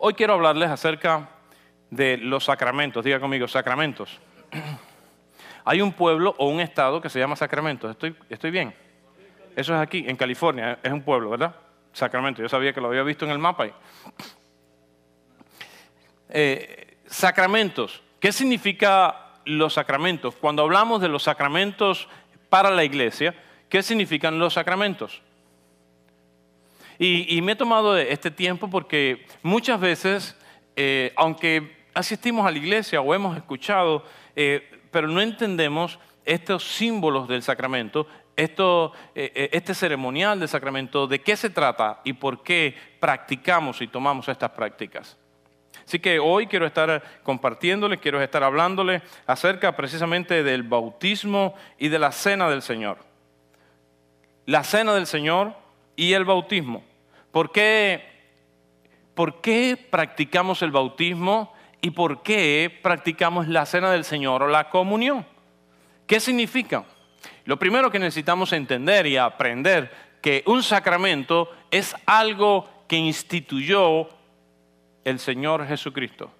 Hoy quiero hablarles acerca de los sacramentos. Diga conmigo, sacramentos. Hay un pueblo o un estado que se llama Sacramento. ¿Estoy, estoy bien? Eso es aquí, en California. Es un pueblo, ¿verdad? Sacramento. Yo sabía que lo había visto en el mapa. Eh, sacramentos. ¿Qué significa los sacramentos? Cuando hablamos de los sacramentos para la iglesia, ¿qué significan los sacramentos? Y, me he tomado este tiempo porque muchas veces, eh, aunque asistimos a la iglesia o hemos escuchado, eh, pero no entendemos estos símbolos del sacramento, esto, este ceremonial del sacramento, de qué se trata y por qué practicamos y tomamos estas prácticas. Así que hoy quiero estar compartiéndoles, quiero estar hablándoles acerca precisamente del bautismo y de la cena del Señor. La cena del Señor y el bautismo. ¿Por qué, por qué practicamos el bautismo y por qué practicamos la cena del Señor o la comunión? ¿Qué significa? Lo primero que necesitamos entender y aprender que un sacramento es algo que instituyó el Señor Jesucristo.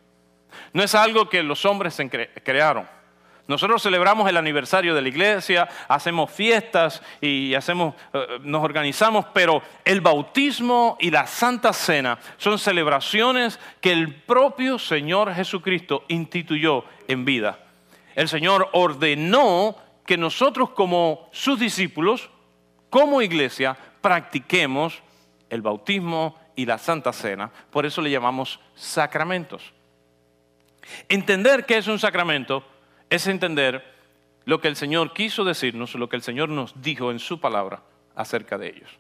No es algo que los hombres crearon. Nosotros celebramos el aniversario de la iglesia, hacemos fiestas y hacemos, eh, nos organizamos, pero el bautismo y la Santa Cena son celebraciones que el propio Señor Jesucristo instituyó en vida. El Señor ordenó que nosotros como sus discípulos, como iglesia, practiquemos el bautismo y la Santa Cena. Por eso le llamamos sacramentos. Entender qué es un sacramento es entender lo que el Señor quiso decirnos, lo que el Señor nos dijo en su palabra acerca de ellos.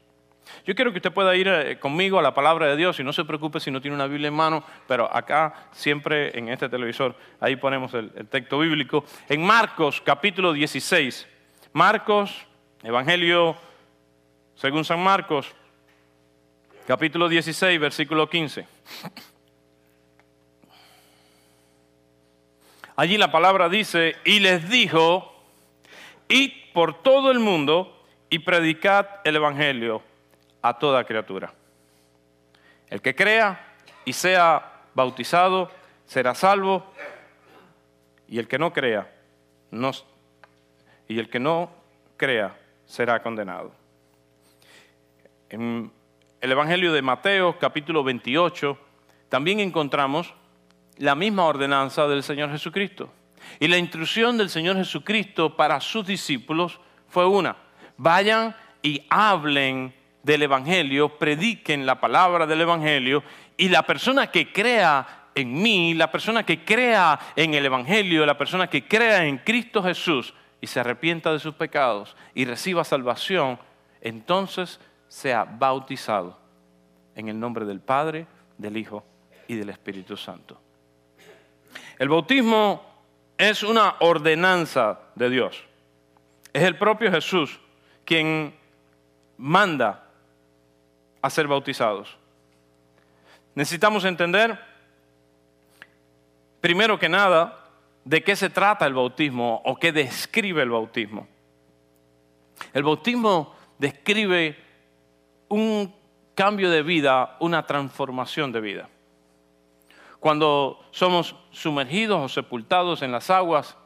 Yo quiero que usted pueda ir eh, conmigo a la palabra de Dios y no se preocupe si no tiene una Biblia en mano, pero acá siempre en este televisor, ahí ponemos el, el texto bíblico. En Marcos capítulo 16, Marcos, Evangelio según San Marcos, capítulo 16, versículo 15. Allí la palabra dice, y les dijo, id por todo el mundo y predicad el Evangelio a toda criatura. El que crea y sea bautizado será salvo, y el que no crea, no, y el que no crea será condenado. En el Evangelio de Mateo, capítulo 28, también encontramos la misma ordenanza del Señor Jesucristo. Y la instrucción del Señor Jesucristo para sus discípulos fue una, vayan y hablen del Evangelio, prediquen la palabra del Evangelio y la persona que crea en mí, la persona que crea en el Evangelio, la persona que crea en Cristo Jesús y se arrepienta de sus pecados y reciba salvación, entonces sea bautizado en el nombre del Padre, del Hijo y del Espíritu Santo. El bautismo es una ordenanza de Dios. Es el propio Jesús quien manda a ser bautizados. Necesitamos entender, primero que nada, de qué se trata el bautismo o qué describe el bautismo. El bautismo describe un cambio de vida, una transformación de vida. Cuando somos sumergidos o sepultados en las aguas,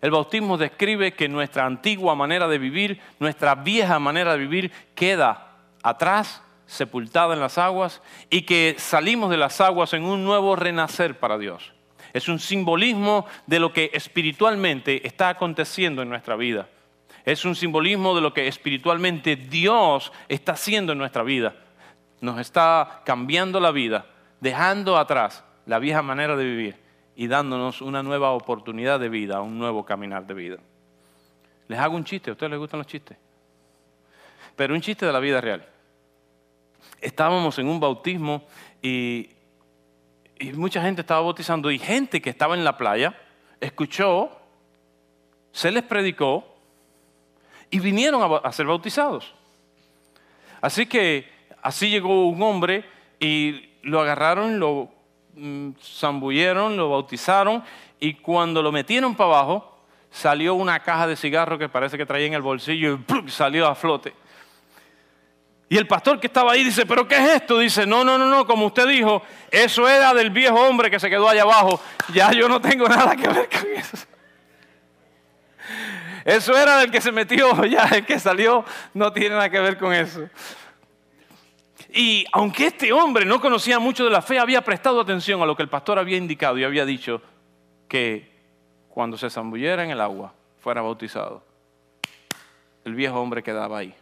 el bautismo describe que nuestra antigua manera de vivir, nuestra vieja manera de vivir queda atrás, sepultada en las aguas, y que salimos de las aguas en un nuevo renacer para Dios. Es un simbolismo de lo que espiritualmente está aconteciendo en nuestra vida. Es un simbolismo de lo que espiritualmente Dios está haciendo en nuestra vida. Nos está cambiando la vida, dejando atrás la vieja manera de vivir y dándonos una nueva oportunidad de vida, un nuevo caminar de vida. Les hago un chiste, ¿a ustedes les gustan los chistes? Pero un chiste de la vida real. Estábamos en un bautismo y, mucha gente estaba bautizando y gente que estaba en la playa escuchó, se les predicó y vinieron a, ser bautizados. Así que así llegó un hombre y lo agarraron, lo zambulleron, lo bautizaron y cuando lo metieron para abajo salió una caja de cigarros que parece que traía en el bolsillo y salió a flote. Y el pastor que estaba ahí dice, ¿pero qué es esto? Dice, no, no, no, no, como usted dijo, eso era del viejo hombre que se quedó allá abajo. Ya yo no tengo nada que ver con eso. Eso era del que se metió, ya el que salió no tiene nada que ver con eso. Y aunque este hombre no conocía mucho de la fe, había prestado atención a lo que el pastor había indicado y había dicho que cuando se zambullera en el agua, fuera bautizado. El viejo hombre quedaba ahí.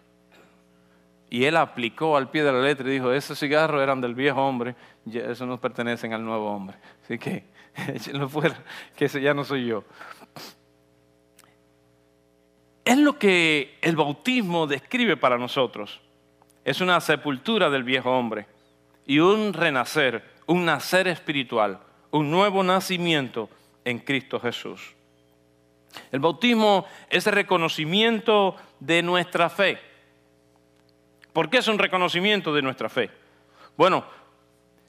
Y él aplicó al pie de la letra y dijo, esos cigarros eran del viejo hombre, esos no pertenecen al nuevo hombre. Así que que ese ya no soy yo. Es lo que el bautismo describe para nosotros. Es una sepultura del viejo hombre y un renacer, un nacer espiritual, un nuevo nacimiento en Cristo Jesús. El bautismo es el reconocimiento de nuestra fe. ¿Por qué es un reconocimiento de nuestra fe? Bueno,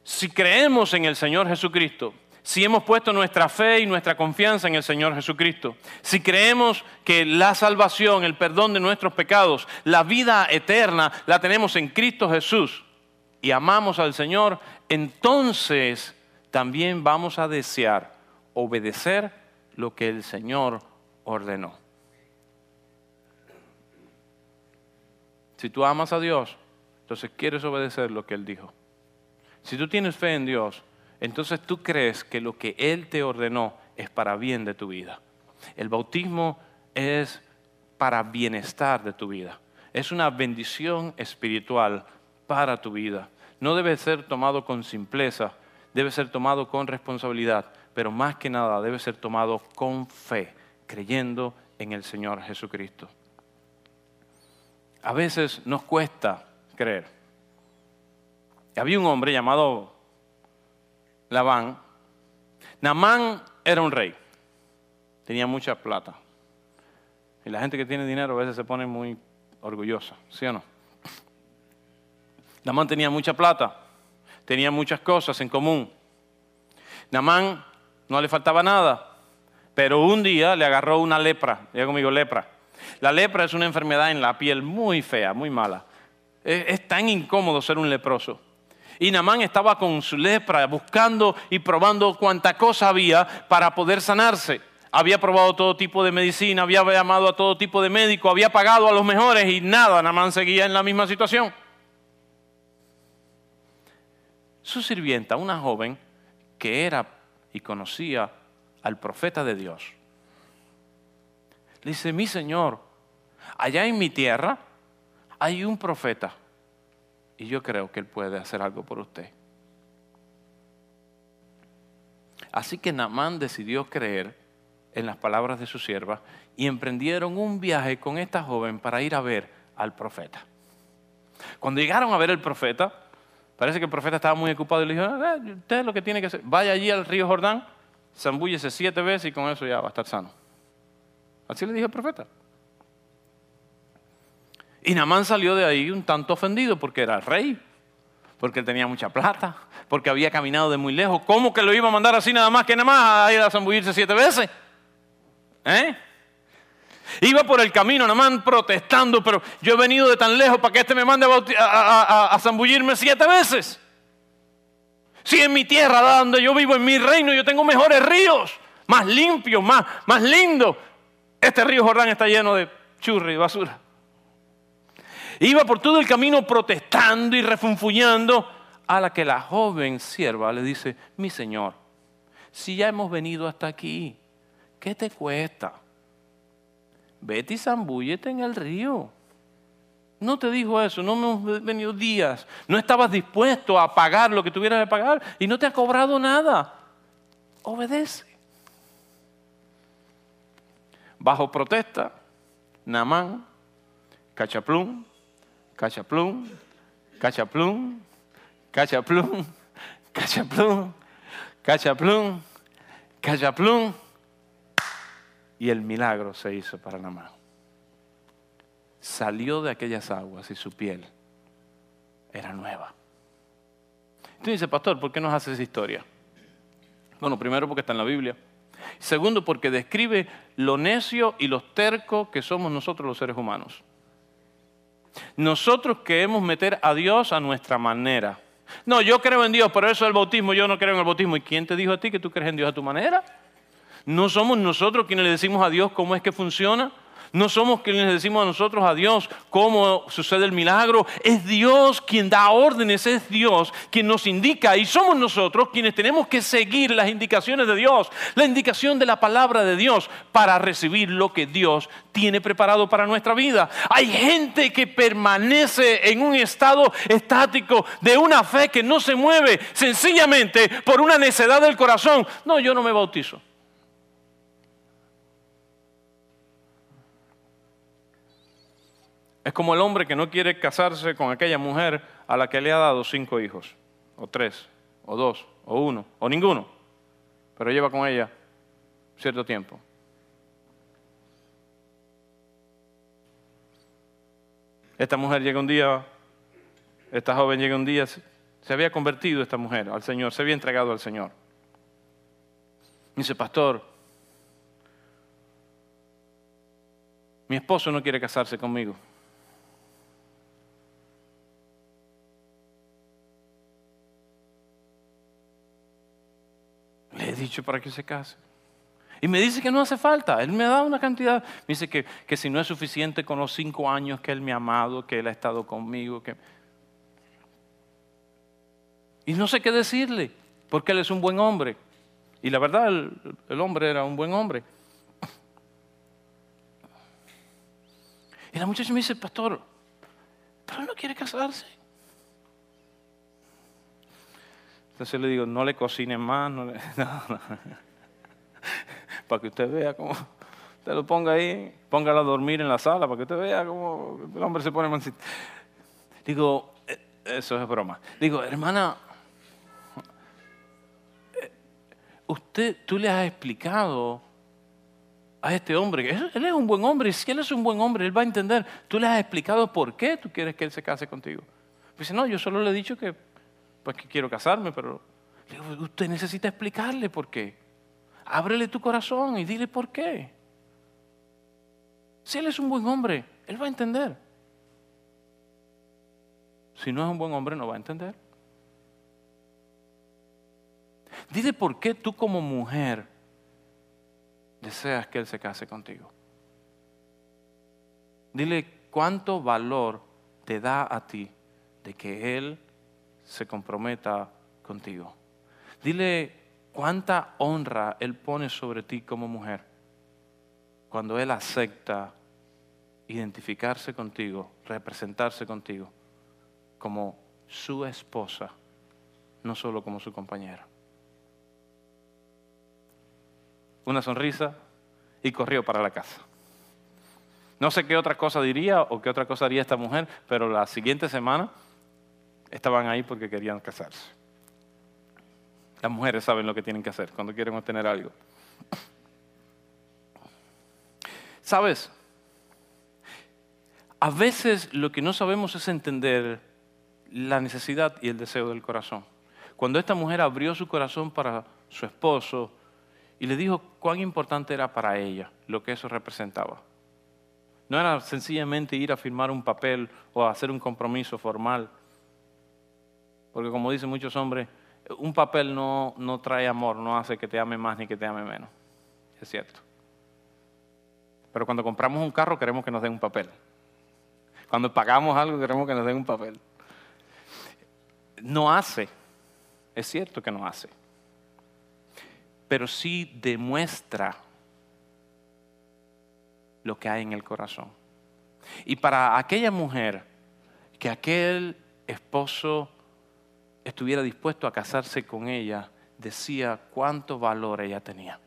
si creemos en el Señor Jesucristo, si hemos puesto nuestra fe y nuestra confianza en el Señor Jesucristo, si creemos que la salvación, el perdón de nuestros pecados, la vida eterna la tenemos en Cristo Jesús y amamos al Señor, entonces también vamos a desear obedecer lo que el Señor ordenó. Si tú amas a Dios, entonces quieres obedecer lo que Él dijo. Si tú tienes fe en Dios, entonces tú crees que lo que Él te ordenó es para bien de tu vida. El bautismo es para bienestar de tu vida. Es una bendición espiritual para tu vida. No debe ser tomado con simpleza, debe ser tomado con responsabilidad, pero más que nada debe ser tomado con fe, creyendo en el Señor Jesucristo. A veces nos cuesta creer. Había un hombre llamado Namán era un rey, tenía mucha plata. Y la gente que tiene dinero a veces se pone muy orgullosa, ¿sí o no? Namán tenía mucha plata, tenía muchas cosas en común. Namán no le faltaba nada, pero un día le agarró una lepra, diga conmigo lepra. La lepra es una enfermedad en la piel muy fea, muy mala. es tan incómodo ser un leproso. Y Namán estaba con su lepra buscando y probando cuánta cosa había para poder sanarse. Había probado todo tipo de medicina, había llamado a todo tipo de médico, había pagado a los mejores y nada, Namán seguía en la misma situación. Su sirvienta, una joven que era y conocía al profeta de Dios, le dice, mi señor, allá en mi tierra hay un profeta y yo creo que Él puede hacer algo por usted. Así que Namán decidió creer en las palabras de su sierva y emprendieron un viaje con esta joven para ir a ver al profeta. Cuando llegaron a ver al profeta, parece que el profeta estaba muy ocupado y le dijo, ah, usted es lo que tiene que hacer, vaya allí al río Jordán, zambúllese siete veces y con eso ya va a estar sano. Así le dijo el profeta. Y Namán salió de ahí un tanto ofendido porque era rey, porque tenía mucha plata, porque había caminado de muy lejos. ¿Cómo que lo iba a mandar así nada más que nada más a ir a zambullirse siete veces? ¿Eh? Iba por el camino, Namán protestando, pero yo he venido de tan lejos para que este me mande a, zambullirme siete veces. Si en mi tierra, donde yo vivo, en mi reino, yo tengo mejores ríos, más limpios, más, más lindos. Este río Jordán está lleno de churri y basura. Iba por todo el camino protestando y refunfuñando a la que la joven sierva le dice, mi señor, si ya hemos venido hasta aquí, ¿qué te cuesta? Vete y zambúllete en el río. No te dijo eso, no me hemos venido días. No estabas dispuesto a pagar lo que tuvieras que pagar y no te ha cobrado nada. Obedece. Bajo protesta, Namán, Cachaplum, cachaplum, cachaplum, cachaplum, cachaplum, cachaplum, cachaplum. Y el milagro se hizo para Namán. Salió de aquellas aguas y su piel era nueva. Tú dices, pastor, ¿por qué nos hace esa historia? Bueno, primero porque está en la Biblia. Segundo, porque describe lo necio y los tercos que somos nosotros los seres humanos. Nosotros queremos meter a Dios a nuestra manera. No, yo creo en Dios, pero eso es el bautismo, yo no creo en el bautismo. ¿Y quién te dijo a ti que tú crees en Dios a tu manera? No somos nosotros quienes le decimos a Dios cómo es que funciona. No somos quienes decimos a nosotros a Dios cómo sucede el milagro. Es Dios quien da órdenes, es Dios quien nos indica y somos nosotros quienes tenemos que seguir las indicaciones de Dios, la indicación de la palabra de Dios para recibir lo que Dios tiene preparado para nuestra vida. Hay gente que permanece en un estado estático de una fe que no se mueve sencillamente por una necedad del corazón. No, yo no me bautizo. Es como el hombre que no quiere casarse con aquella mujer a la que le ha dado cinco hijos, o tres, o dos, o uno, o ninguno, pero lleva con ella cierto tiempo. Esta mujer llega un día, esta joven llega un día, se había convertido esta mujer al Señor, se había entregado al Señor. Dice, pastor, mi esposo no quiere casarse conmigo. Para que se case. Y me dice que no hace falta. Él me da una cantidad. Me dice que, que, si no es suficiente con los cinco años que él me ha amado, que él ha estado conmigo. Que... Y no sé qué decirle, porque él es un buen hombre. Y la verdad, el, el hombre era un buen hombre. Y la muchacha me dice, pastor, pero él no quiere casarse. Entonces le digo, no le cocine más, no para que usted vea cómo, usted lo ponga ahí, póngalo a dormir en la sala, para que usted vea cómo el hombre se pone mansito. Digo, eh, eso es broma. Digo, hermana, eh, usted, tú le has explicado a este hombre, él es un buen hombre, si él es un buen hombre, él va a entender. Tú le has explicado por qué tú quieres que él se case contigo. Dice, no, yo solo le he dicho que pues que quiero casarme, pero usted necesita explicarle por qué. Ábrele tu corazón y dile por qué. Si él es un buen hombre, él va a entender. Si no es un buen hombre, no va a entender. Dile por qué tú como mujer deseas que él se case contigo. Dile cuánto valor te da a ti de que él se comprometa contigo. Dile cuánta honra Él pone sobre ti como mujer cuando Él acepta identificarse contigo, representarse contigo como su esposa, no solo como su compañera. Una sonrisa y corrió para la casa. No sé qué otra cosa diría o qué otra cosa haría esta mujer, pero la siguiente semana estaban ahí porque querían casarse. Las mujeres saben lo que tienen que hacer cuando quieren obtener algo. ¿Sabes? A veces lo que no sabemos es entender la necesidad y el deseo del corazón. Cuando esta mujer abrió su corazón para su esposo y le dijo cuán importante era para ella lo que eso representaba. No era sencillamente ir a firmar un papel o hacer un compromiso formal porque como dicen muchos hombres, un papel no, no trae amor, no hace que te ame más ni que te ame menos. Es cierto. Pero cuando compramos un carro queremos que nos den un papel. Cuando pagamos algo queremos que nos den un papel. No hace, es cierto que no hace, pero sí demuestra lo que hay en el corazón. Y para aquella mujer que aquel esposo estuviera dispuesto a casarse con ella, decía cuánto valor ella tenía.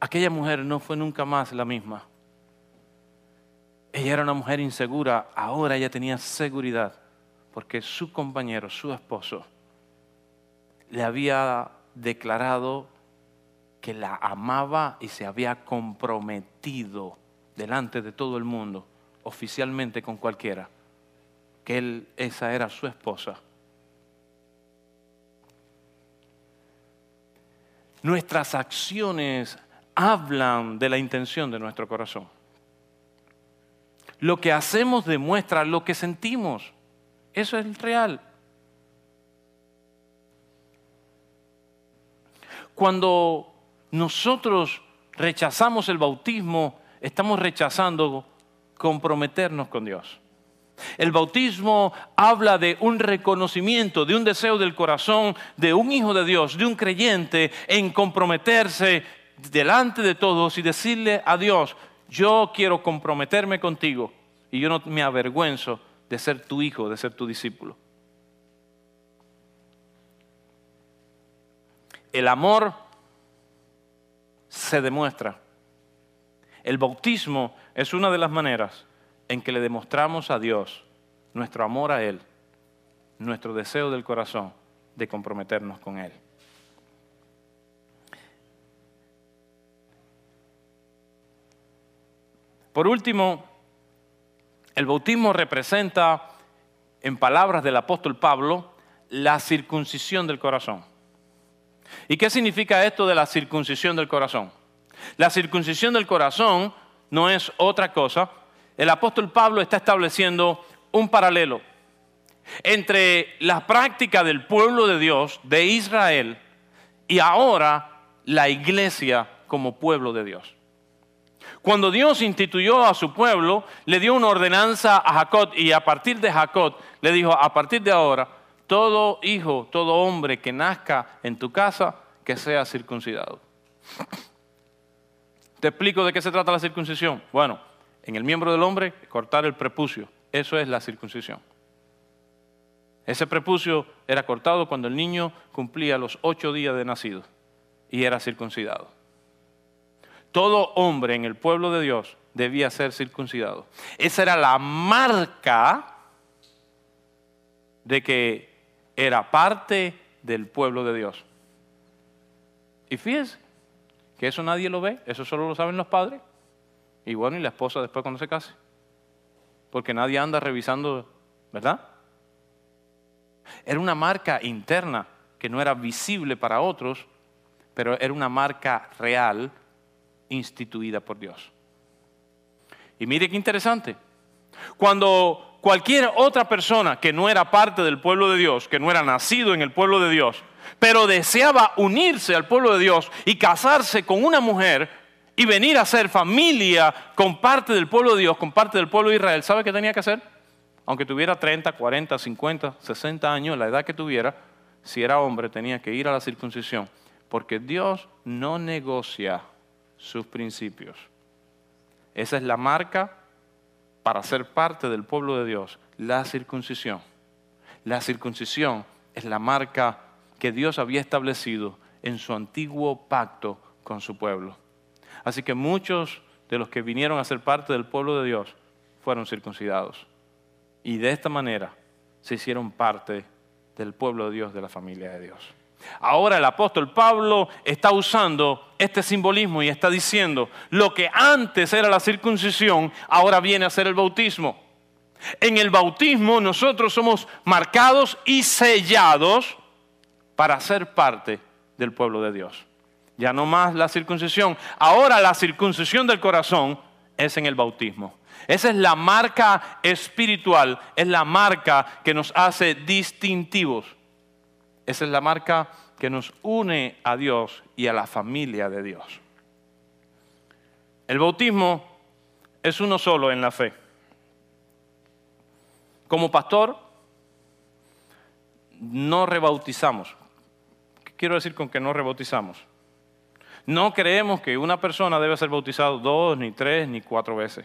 Aquella mujer no fue nunca más la misma. Ella era una mujer insegura, ahora ella tenía seguridad, porque su compañero, su esposo, le había declarado que la amaba y se había comprometido delante de todo el mundo, oficialmente con cualquiera, que él, esa era su esposa Nuestras acciones hablan de la intención de nuestro corazón. lo que hacemos demuestra lo que sentimos. Eso es real. Cuando nosotros rechazamos el bautismo, estamos rechazando comprometernos con Dios. El bautismo habla de un reconocimiento, de un deseo del corazón de un hijo de Dios, de un creyente, en comprometerse delante de todos y decirle a Dios, yo quiero comprometerme contigo y yo no me avergüenzo de ser tu hijo, de ser tu discípulo. El amor se demuestra. El bautismo es una de las maneras en que le demostramos a Dios nuestro amor a Él, nuestro deseo del corazón de comprometernos con Él. Por último, el bautismo representa, en palabras del apóstol Pablo, la circuncisión del corazón. ¿Y qué significa esto de la circuncisión del corazón? La circuncisión del corazón no es otra cosa. El apóstol Pablo está estableciendo un paralelo entre la práctica del pueblo de Dios, de Israel, y ahora la iglesia como pueblo de Dios. Cuando Dios instituyó a su pueblo, le dio una ordenanza a Jacob y a partir de Jacob le dijo, a partir de ahora, todo hijo, todo hombre que nazca en tu casa, que sea circuncidado. Te explico de qué se trata la circuncisión. Bueno, en el miembro del hombre, cortar el prepucio. Eso es la circuncisión. Ese prepucio era cortado cuando el niño cumplía los ocho días de nacido y era circuncidado. Todo hombre en el pueblo de Dios debía ser circuncidado. Esa era la marca de que era parte del pueblo de Dios. Y fíjense que eso nadie lo ve, eso solo lo saben los padres. Y bueno, y la esposa después cuando se case. Porque nadie anda revisando, ¿verdad? Era una marca interna que no era visible para otros, pero era una marca real instituida por Dios. Y mire qué interesante. Cuando cualquier otra persona que no era parte del pueblo de Dios, que no era nacido en el pueblo de Dios, pero deseaba unirse al pueblo de Dios y casarse con una mujer y venir a ser familia con parte del pueblo de Dios, con parte del pueblo de Israel, ¿sabe qué tenía que hacer? Aunque tuviera 30, 40, 50, 60 años, la edad que tuviera, si era hombre tenía que ir a la circuncisión, porque Dios no negocia sus principios. Esa es la marca para ser parte del pueblo de Dios, la circuncisión. La circuncisión es la marca que Dios había establecido en su antiguo pacto con su pueblo. Así que muchos de los que vinieron a ser parte del pueblo de Dios fueron circuncidados. Y de esta manera se hicieron parte del pueblo de Dios, de la familia de Dios. Ahora el apóstol Pablo está usando este simbolismo y está diciendo, lo que antes era la circuncisión, ahora viene a ser el bautismo. En el bautismo nosotros somos marcados y sellados para ser parte del pueblo de Dios. Ya no más la circuncisión. Ahora la circuncisión del corazón es en el bautismo. Esa es la marca espiritual, es la marca que nos hace distintivos. Esa es la marca que nos une a Dios y a la familia de Dios. El bautismo es uno solo en la fe. Como pastor, no rebautizamos quiero decir con que no rebautizamos? No creemos que una persona debe ser bautizada dos, ni tres, ni cuatro veces.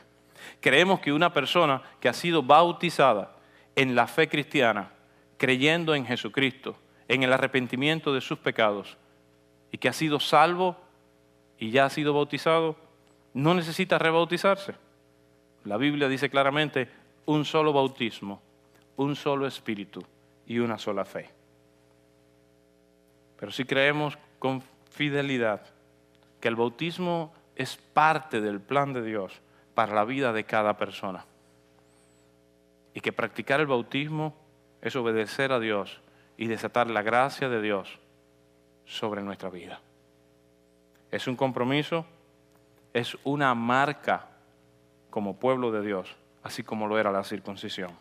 Creemos que una persona que ha sido bautizada en la fe cristiana, creyendo en Jesucristo, en el arrepentimiento de sus pecados, y que ha sido salvo y ya ha sido bautizado, no necesita rebautizarse. La Biblia dice claramente un solo bautismo, un solo espíritu y una sola fe. Pero si creemos con fidelidad que el bautismo es parte del plan de Dios para la vida de cada persona. Y que practicar el bautismo es obedecer a Dios y desatar la gracia de Dios sobre nuestra vida. Es un compromiso, es una marca como pueblo de Dios así como lo era la circuncisión.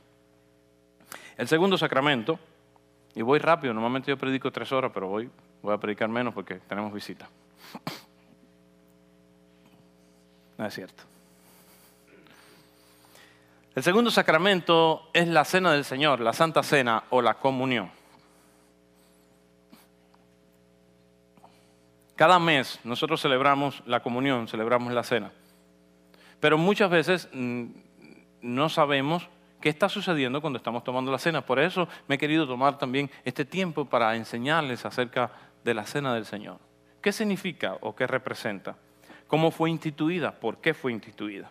El segundo sacramento, y voy rápido, normalmente yo predico tres horas, pero voy, voy a predicar menos porque tenemos visita. No es cierto. El segundo sacramento es la cena del Señor, la Santa Cena o la comunión. Cada mes nosotros celebramos la comunión, celebramos la cena. Pero muchas veces mm, no sabemos qué está sucediendo cuando estamos tomando la cena. Por eso me he querido tomar también este tiempo para enseñarles acerca de la cena del Señor. ¿Qué significa o qué representa? ¿Cómo fue instituida? ¿Por qué fue instituida?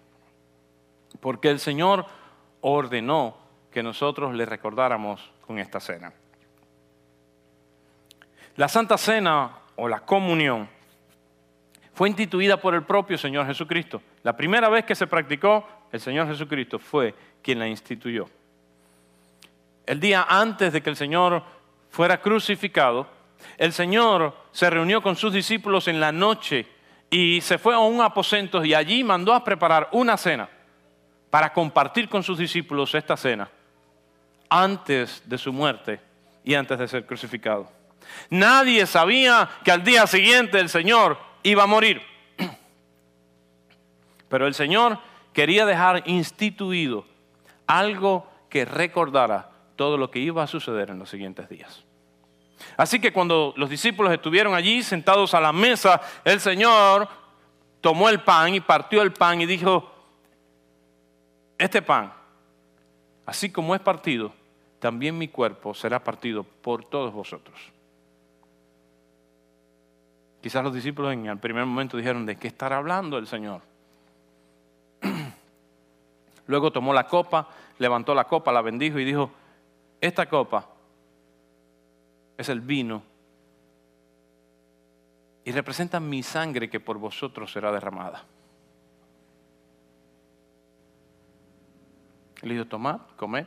Porque el Señor ordenó que nosotros le recordáramos con esta cena. La Santa Cena o la comunión fue instituida por el propio Señor Jesucristo. La primera vez que se practicó, el Señor Jesucristo fue quien la instituyó. El día antes de que el Señor fuera crucificado, el Señor se reunió con sus discípulos en la noche y se fue a un aposento y allí mandó a preparar una cena para compartir con sus discípulos esta cena antes de su muerte y antes de ser crucificado. Nadie sabía que al día siguiente el Señor iba a morir. Pero el Señor quería dejar instituido algo que recordara todo lo que iba a suceder en los siguientes días. Así que cuando los discípulos estuvieron allí sentados a la mesa, el Señor tomó el pan y partió el pan y dijo, este pan, así como es partido, también mi cuerpo será partido por todos vosotros. Quizás los discípulos en el primer momento dijeron, ¿de qué estará hablando el Señor? Luego tomó la copa, levantó la copa, la bendijo y dijo, esta copa es el vino y representa mi sangre que por vosotros será derramada. Le dijo, tomad, comed.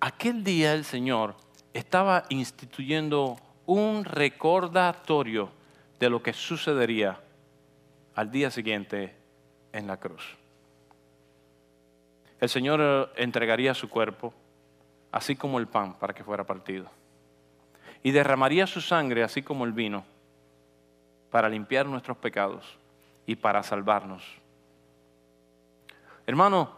Aquel día el Señor estaba instituyendo un recordatorio de lo que sucedería al día siguiente en la cruz. El Señor eh, entregaría su cuerpo, así como el pan, para que fuera partido. Y derramaría su sangre, así como el vino, para limpiar nuestros pecados y para salvarnos Hermano,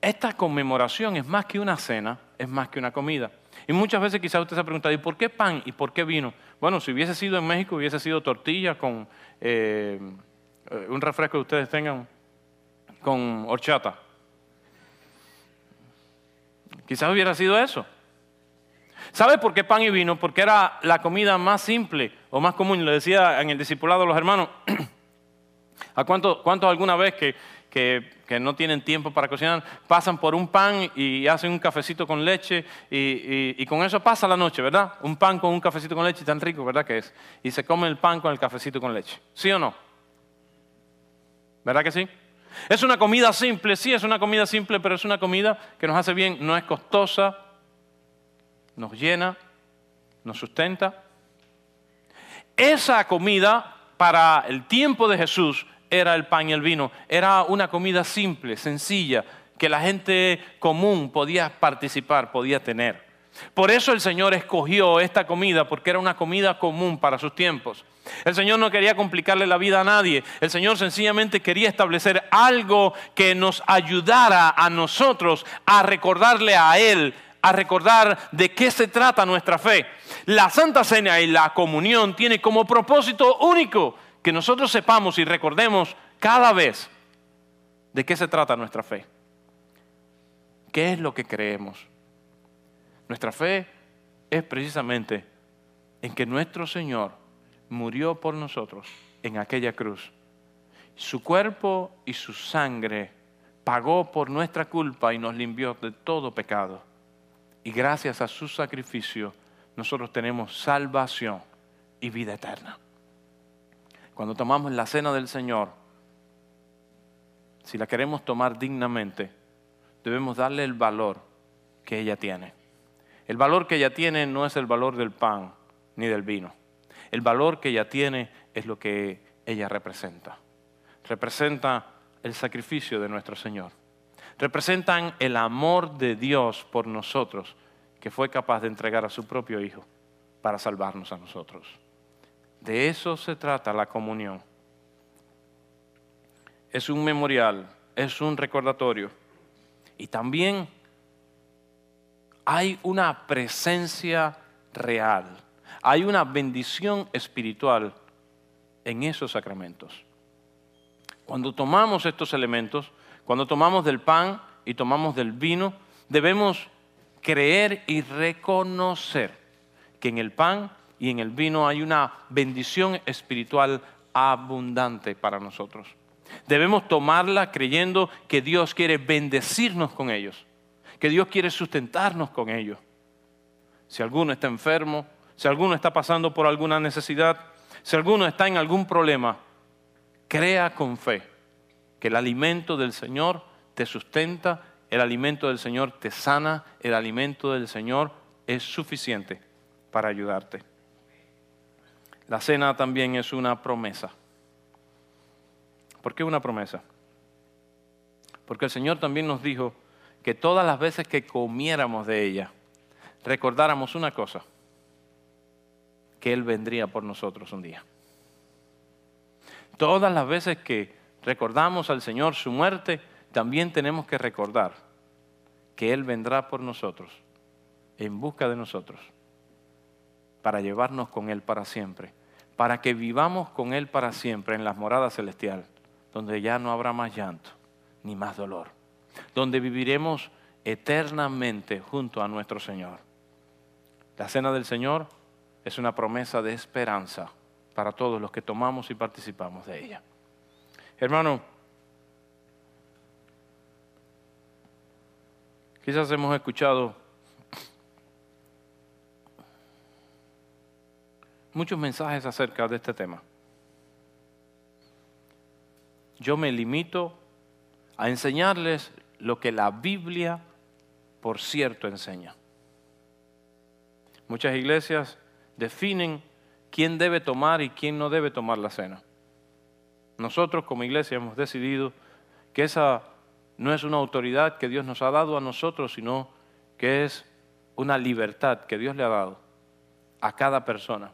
esta conmemoración es más que una cena, es más que una comida. Y muchas veces quizás usted se ha preguntado, ¿y por qué pan y por qué vino? Bueno, si hubiese sido en México, hubiese sido tortilla con eh, un refresco que ustedes tengan con horchata. Quizás hubiera sido eso. ¿Sabe por qué pan y vino? Porque era la comida más simple o más común. Le decía en el discipulado a los hermanos, ¿a cuántos cuánto alguna vez que, que, no tienen tiempo para cocinar, pasan por un pan y hacen un cafecito con leche y, con eso pasa la noche, ¿verdad? Un pan con un cafecito con leche tan rico, ¿verdad que es? Y se come el pan con el cafecito con leche. ¿Sí o no? ¿Verdad que sí? Es una comida simple, sí, es una comida simple, pero es una comida que nos hace bien, no es costosa, nos llena, nos sustenta. Esa comida para el tiempo de Jesús era el pan y el vino. Era una comida simple, sencilla, que la gente común podía participar, podía tener. Por eso el Señor escogió esta comida, porque era una comida común para sus tiempos. El Señor no quería complicarle la vida a nadie. El Señor sencillamente quería establecer algo que nos ayudara a nosotros a recordarle a Él, a recordar de qué se trata nuestra fe. La Santa Cena y la comunión tiene como propósito único que nosotros sepamos y recordemos cada vez de qué se trata nuestra fe. ¿Qué es lo que creemos? Nuestra fe es precisamente en que nuestro Señor murió por nosotros en aquella cruz. Su cuerpo y su sangre pagó por nuestra culpa y nos limpió de todo pecado. Y gracias a su sacrificio nosotros tenemos salvación y vida eterna cuando tomamos la cena del Señor, si la queremos tomar dignamente, debemos darle el valor que ella tiene. El valor que ella tiene no es el valor del pan ni del vino. El valor que ella tiene es lo que ella representa. Representa el sacrificio de nuestro Señor. Representan el amor de Dios por nosotros, que fue capaz de entregar a su propio Hijo para salvarnos a nosotros. De eso se trata la comunión. Es un memorial, es un recordatorio. Y también hay una presencia real, hay una bendición espiritual en esos sacramentos. Cuando tomamos estos elementos, cuando tomamos del pan y tomamos del vino, debemos creer y reconocer que en el pan y en el vino hay una bendición espiritual abundante para nosotros. Debemos tomarla creyendo que Dios quiere bendecirnos con ellos, que Dios quiere sustentarnos con ellos. Si alguno está enfermo, si alguno está pasando por alguna necesidad, si alguno está en algún problema, crea con fe que el alimento del Señor te sustenta, el alimento del Señor te sana, el alimento del Señor es suficiente para ayudarte. La cena también es una promesa. ¿Por qué una promesa? Porque el Señor también nos dijo que todas las veces que comiéramos de ella, recordáramos una cosa, que Él vendría por nosotros un día. Todas las veces que recordamos al Señor su muerte, también tenemos que recordar que Él vendrá por nosotros, en busca de nosotros, para llevarnos con Él para siempre, para que vivamos con Él para siempre en las moradas celestiales, donde ya no habrá más llanto ni más dolor, donde viviremos eternamente junto a nuestro Señor. La cena del Señor es una promesa de esperanza para todos los que tomamos y participamos de ella. Hermano, quizás hemos escuchado muchos mensajes acerca de este tema. Yo me limito a enseñarles lo que la Biblia, por cierto, enseña. Muchas iglesias definen quién debe tomar y quién no debe tomar la cena. Nosotros como iglesia hemos decidido que esa no es una autoridad que Dios nos ha dado a nosotros, sino que es una libertad que Dios le ha dado a cada persona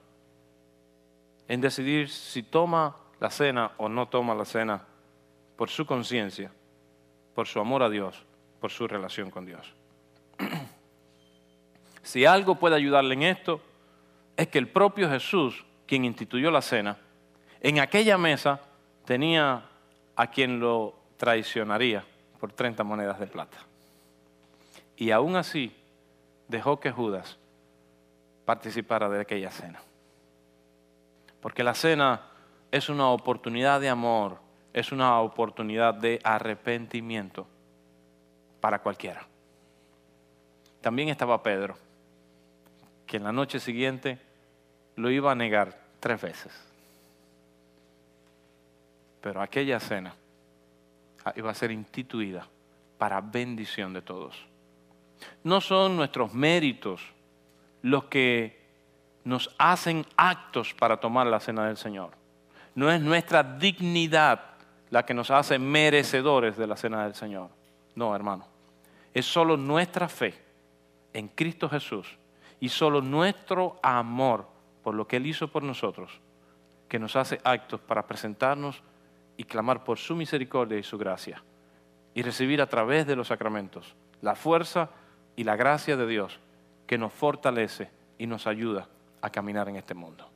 en decidir si toma la cena o no toma la cena por su conciencia, por su amor a Dios, por su relación con Dios. si algo puede ayudarle en esto, es que el propio Jesús, quien instituyó la cena, en aquella mesa tenía a quien lo traicionaría por 30 monedas de plata. Y aún así dejó que Judas participara de aquella cena. Porque la cena es una oportunidad de amor, es una oportunidad de arrepentimiento para cualquiera. También estaba Pedro, que en la noche siguiente lo iba a negar tres veces. Pero aquella cena iba a ser instituida para bendición de todos. No son nuestros méritos los que nos hacen actos para tomar la cena del Señor. No es nuestra dignidad la que nos hace merecedores de la cena del Señor. No, hermano. Es solo nuestra fe en Cristo Jesús y solo nuestro amor por lo que Él hizo por nosotros, que nos hace actos para presentarnos y clamar por su misericordia y su gracia, y recibir a través de los sacramentos la fuerza y la gracia de Dios que nos fortalece y nos ayuda a caminar en este mundo.